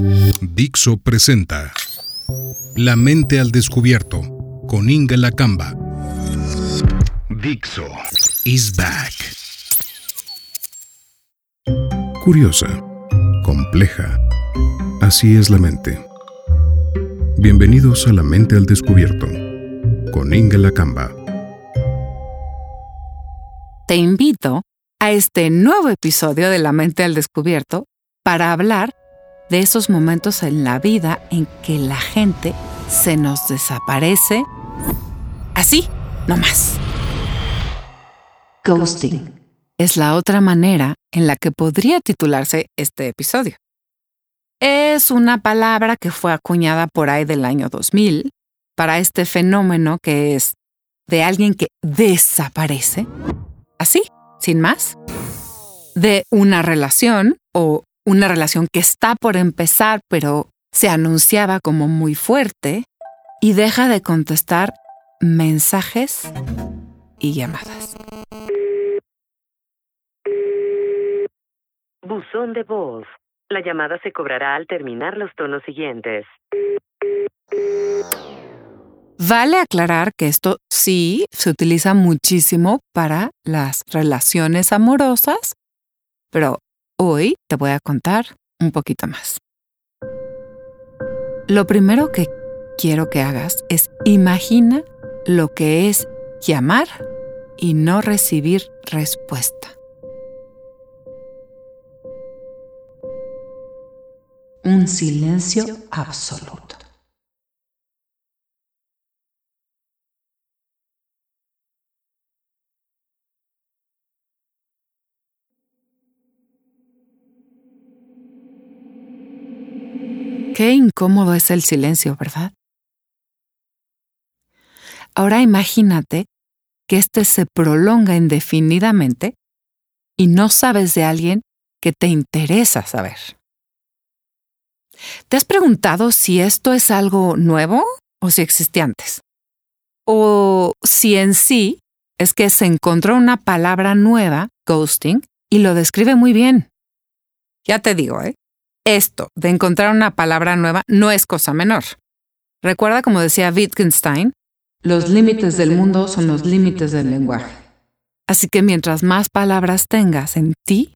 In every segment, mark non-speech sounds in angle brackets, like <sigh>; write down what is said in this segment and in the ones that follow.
Dixo presenta La mente al descubierto con Inga Lacamba. Dixo is back. Curiosa, compleja. Así es la mente. Bienvenidos a La mente al descubierto con Inga Lacamba. Te invito a este nuevo episodio de La mente al descubierto para hablar de esos momentos en la vida en que la gente se nos desaparece así, nomás. Ghosting es la otra manera en la que podría titularse este episodio. Es una palabra que fue acuñada por ahí del año 2000 para este fenómeno que es de alguien que desaparece, así, sin más, de una relación o una relación que está por empezar, pero se anunciaba como muy fuerte, y deja de contestar mensajes y llamadas. Buzón de voz. La llamada se cobrará al terminar los tonos siguientes. Vale aclarar que esto sí se utiliza muchísimo para las relaciones amorosas, pero Hoy te voy a contar un poquito más. Lo primero que quiero que hagas es imagina lo que es llamar y no recibir respuesta. Un silencio absoluto. Qué incómodo es el silencio, ¿verdad? Ahora imagínate que este se prolonga indefinidamente y no sabes de alguien que te interesa saber. ¿Te has preguntado si esto es algo nuevo o si existía antes? O si en sí es que se encontró una palabra nueva, ghosting, y lo describe muy bien. Ya te digo, ¿eh? Esto de encontrar una palabra nueva no es cosa menor. Recuerda como decía Wittgenstein, los límites del mundo son los límites del lenguaje. Así que mientras más palabras tengas en ti,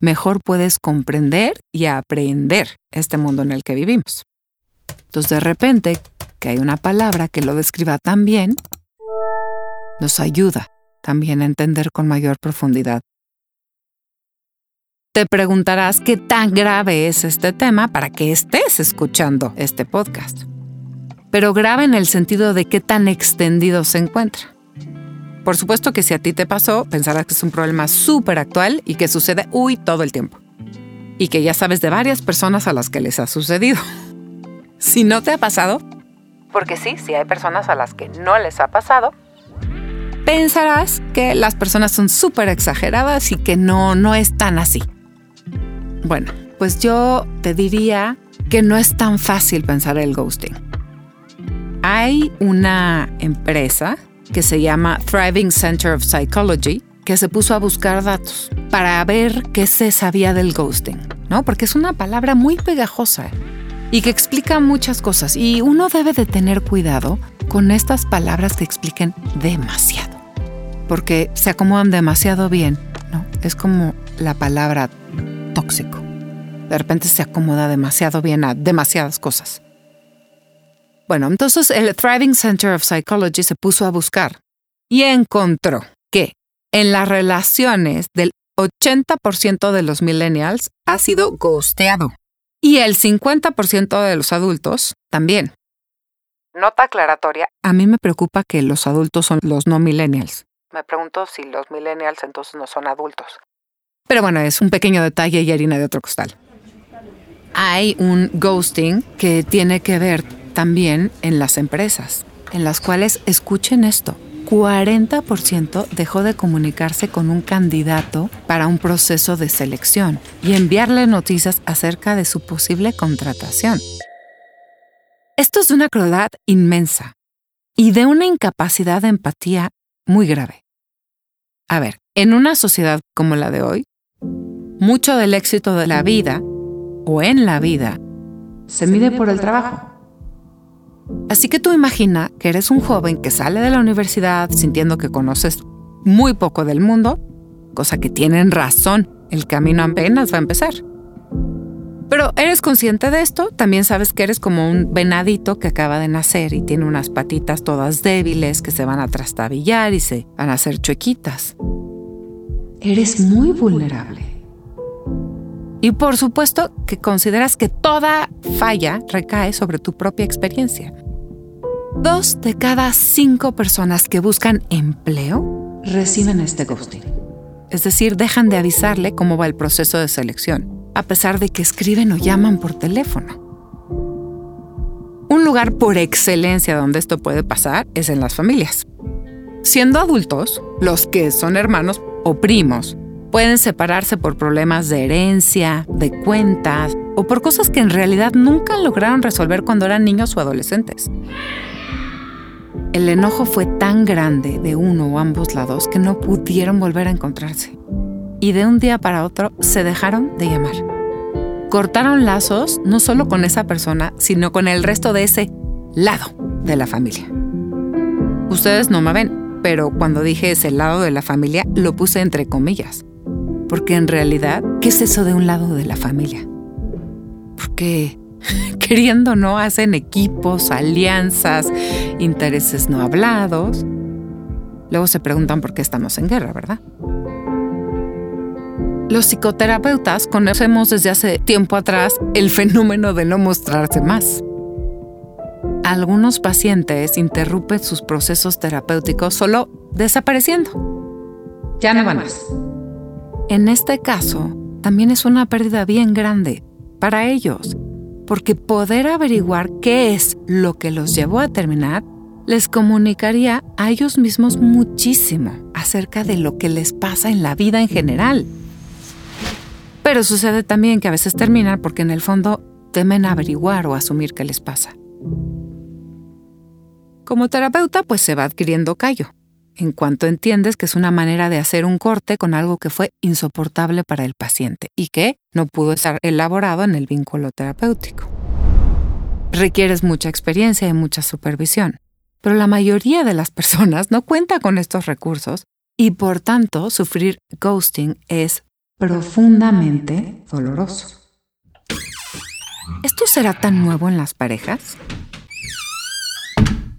mejor puedes comprender y aprender este mundo en el que vivimos. Entonces de repente, que hay una palabra que lo describa tan bien, nos ayuda también a entender con mayor profundidad te preguntarás qué tan grave es este tema para que estés escuchando este podcast. Pero grave en el sentido de qué tan extendido se encuentra. Por supuesto que si a ti te pasó, pensarás que es un problema súper actual y que sucede uy todo el tiempo. Y que ya sabes de varias personas a las que les ha sucedido. <laughs> si no te ha pasado, porque sí, si hay personas a las que no les ha pasado, pensarás que las personas son súper exageradas y que no, no es tan así. Bueno, pues yo te diría que no es tan fácil pensar el ghosting. Hay una empresa que se llama Thriving Center of Psychology que se puso a buscar datos para ver qué se sabía del ghosting, ¿no? Porque es una palabra muy pegajosa y que explica muchas cosas y uno debe de tener cuidado con estas palabras que expliquen demasiado, porque se acomodan demasiado bien, ¿no? Es como la palabra tóxico. De repente se acomoda demasiado bien a demasiadas cosas. Bueno, entonces el Thriving Center of Psychology se puso a buscar y encontró que en las relaciones del 80% de los millennials ha sido ghosteado y el 50% de los adultos también. Nota aclaratoria, a mí me preocupa que los adultos son los no millennials. Me pregunto si los millennials entonces no son adultos. Pero bueno, es un pequeño detalle y harina de otro costal. Hay un ghosting que tiene que ver también en las empresas, en las cuales, escuchen esto, 40% dejó de comunicarse con un candidato para un proceso de selección y enviarle noticias acerca de su posible contratación. Esto es una crueldad inmensa y de una incapacidad de empatía muy grave. A ver, en una sociedad como la de hoy, mucho del éxito de la vida o en la vida se mide por el trabajo. Así que tú imagina que eres un joven que sale de la universidad sintiendo que conoces muy poco del mundo, cosa que tienen razón, el camino apenas va a empezar. Pero eres consciente de esto, también sabes que eres como un venadito que acaba de nacer y tiene unas patitas todas débiles que se van a trastabillar y se van a hacer chuequitas. Eres muy vulnerable. Y por supuesto que consideras que toda falla recae sobre tu propia experiencia. Dos de cada cinco personas que buscan empleo reciben este ghosting. Es decir, dejan de avisarle cómo va el proceso de selección, a pesar de que escriben o llaman por teléfono. Un lugar por excelencia donde esto puede pasar es en las familias. Siendo adultos, los que son hermanos o primos pueden separarse por problemas de herencia, de cuentas o por cosas que en realidad nunca lograron resolver cuando eran niños o adolescentes. El enojo fue tan grande de uno o ambos lados que no pudieron volver a encontrarse. Y de un día para otro se dejaron de llamar. Cortaron lazos no solo con esa persona, sino con el resto de ese lado de la familia. Ustedes no me ven, pero cuando dije ese lado de la familia lo puse entre comillas porque en realidad, ¿qué es eso de un lado de la familia? Porque <laughs> queriendo no hacen equipos, alianzas, intereses no hablados. Luego se preguntan por qué estamos en guerra, ¿verdad? Los psicoterapeutas conocemos desde hace tiempo atrás el fenómeno de no mostrarse más. Algunos pacientes interrumpen sus procesos terapéuticos solo desapareciendo. Ya no van más. En este caso, también es una pérdida bien grande para ellos, porque poder averiguar qué es lo que los llevó a terminar les comunicaría a ellos mismos muchísimo acerca de lo que les pasa en la vida en general. Pero sucede también que a veces terminan porque en el fondo temen averiguar o asumir qué les pasa. Como terapeuta, pues se va adquiriendo callo en cuanto entiendes que es una manera de hacer un corte con algo que fue insoportable para el paciente y que no pudo estar elaborado en el vínculo terapéutico. Requieres mucha experiencia y mucha supervisión, pero la mayoría de las <laughs> personas no cuenta con estos recursos y por tanto sufrir ghosting es profundamente doloroso. ¿Esto será tan nuevo en las parejas?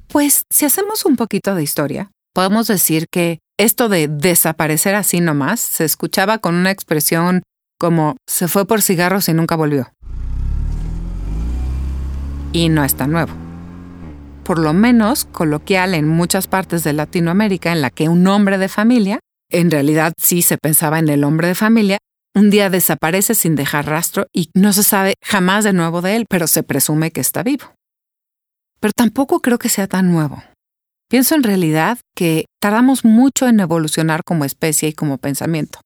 Pues si hacemos un poquito de historia, podemos decir que esto de desaparecer así nomás se escuchaba con una expresión como se fue por cigarros y nunca volvió. Y no es tan nuevo. Por lo menos coloquial en muchas partes de Latinoamérica en la que un hombre de familia, en realidad sí se pensaba en el hombre de familia, un día desaparece sin dejar rastro y no se sabe jamás de nuevo de él, pero se presume que está vivo. Pero tampoco creo que sea tan nuevo. Pienso en realidad que tardamos mucho en evolucionar como especie y como pensamiento.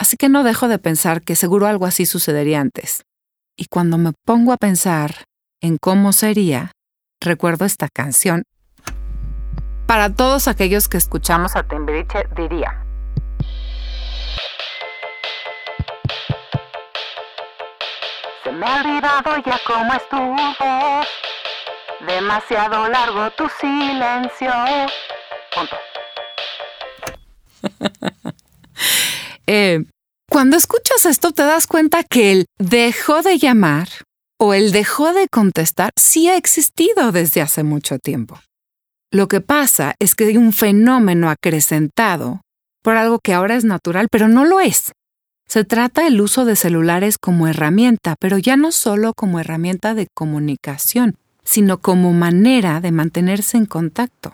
Así que no dejo de pensar que seguro algo así sucedería antes. Y cuando me pongo a pensar en cómo sería, recuerdo esta canción. Para todos aquellos que escuchamos a Timbiriche diría. Se me ha olvidado ya cómo estuvo Demasiado largo tu silencio. <laughs> Eh, cuando escuchas esto te das cuenta que el dejó de llamar o el dejó de contestar sí ha existido desde hace mucho tiempo. Lo que pasa es que hay un fenómeno acrecentado por algo que ahora es natural, pero no lo es. Se trata del uso de celulares como herramienta, pero ya no solo como herramienta de comunicación, sino como manera de mantenerse en contacto.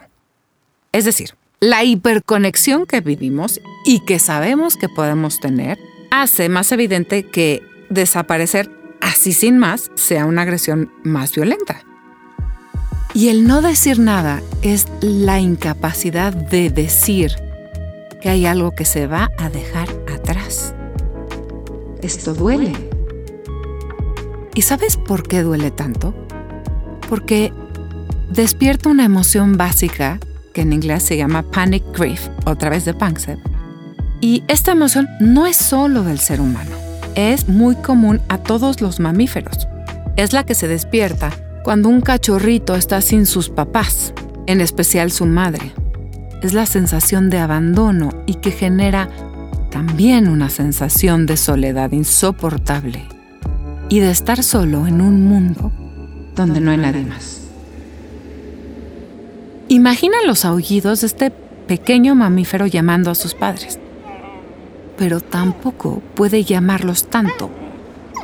Es decir, la hiperconexión que vivimos y que sabemos que podemos tener hace más evidente que desaparecer así sin más sea una agresión más violenta. Y el no decir nada es la incapacidad de decir que hay algo que se va a dejar atrás. Esto duele. ¿Y sabes por qué duele tanto? Porque despierta una emoción básica que en inglés se llama panic grief, otra vez de Panksepp. Y esta emoción no es solo del ser humano, es muy común a todos los mamíferos. es la que se despierta cuando un cachorrito está sin sus papás, en especial su madre. Es la sensación de abandono y que genera también una sensación de soledad insoportable y de estar solo en un mundo donde no hay nadie más. Imagina los aullidos de este pequeño mamífero llamando a sus padres, pero tampoco puede llamarlos tanto,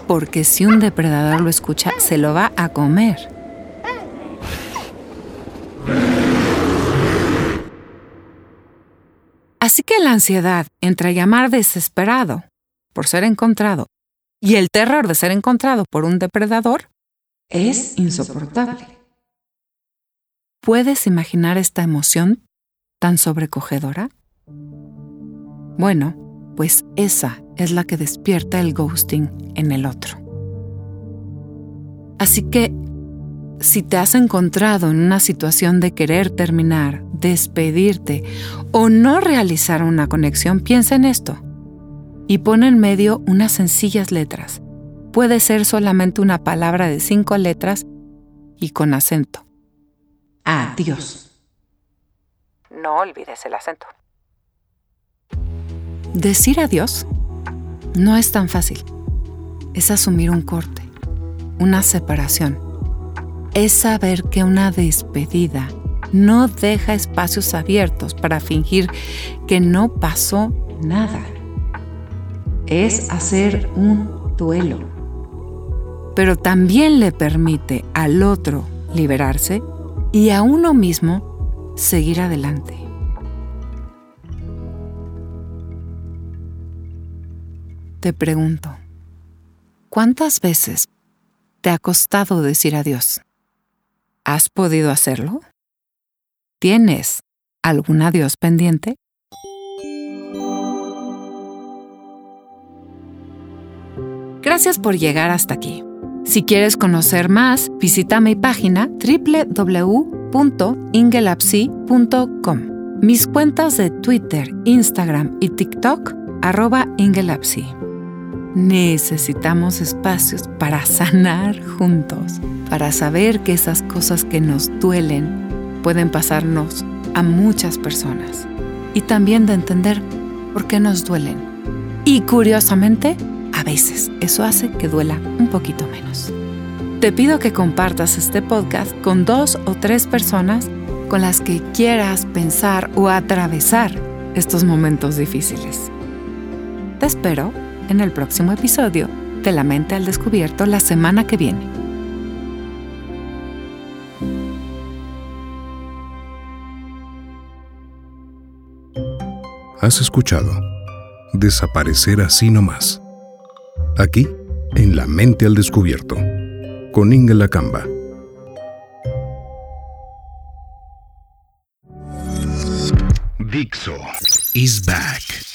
porque si un depredador lo escucha, se lo va a comer. Así que la ansiedad entre llamar desesperado por ser encontrado y el terror de ser encontrado por un depredador es insoportable. ¿Puedes imaginar esta emoción tan sobrecogedora? Bueno, pues esa es la que despierta el ghosting en el otro. Así que, si te has encontrado en una situación de querer terminar, despedirte o no realizar una conexión, piensa en esto y pon en medio unas sencillas letras. Puede ser solamente una palabra de cinco letras y con acento. Adiós. No olvides el acento. Decir adiós no es tan fácil. Es asumir un corte, una separación. Es saber que una despedida no deja espacios abiertos para fingir que no pasó nada. Es hacer un duelo. Pero también le permite al otro liberarse y a uno mismo seguir adelante. Te pregunto, ¿cuántas veces te ha costado decir adiós? ¿Has podido hacerlo? ¿Tienes algún adiós pendiente? Gracias por llegar hasta aquí. Si quieres conocer más, visita mi página www.ingelapsi.com. Mis cuentas de Twitter, Instagram y TikTok, arroba Ingelapsi. Necesitamos espacios para sanar juntos, para saber que esas cosas que nos duelen pueden pasarnos a muchas personas y también de entender por qué nos duelen. Y curiosamente, eso hace que duela un poquito menos. Te pido que compartas este podcast con dos o tres personas con las que quieras pensar o atravesar estos momentos difíciles. Te espero en el próximo episodio de La mente al descubierto la semana que viene. Has escuchado Desaparecer así nomás. Aquí, en La Mente al Descubierto, con Inga Lacamba. Dixo is back.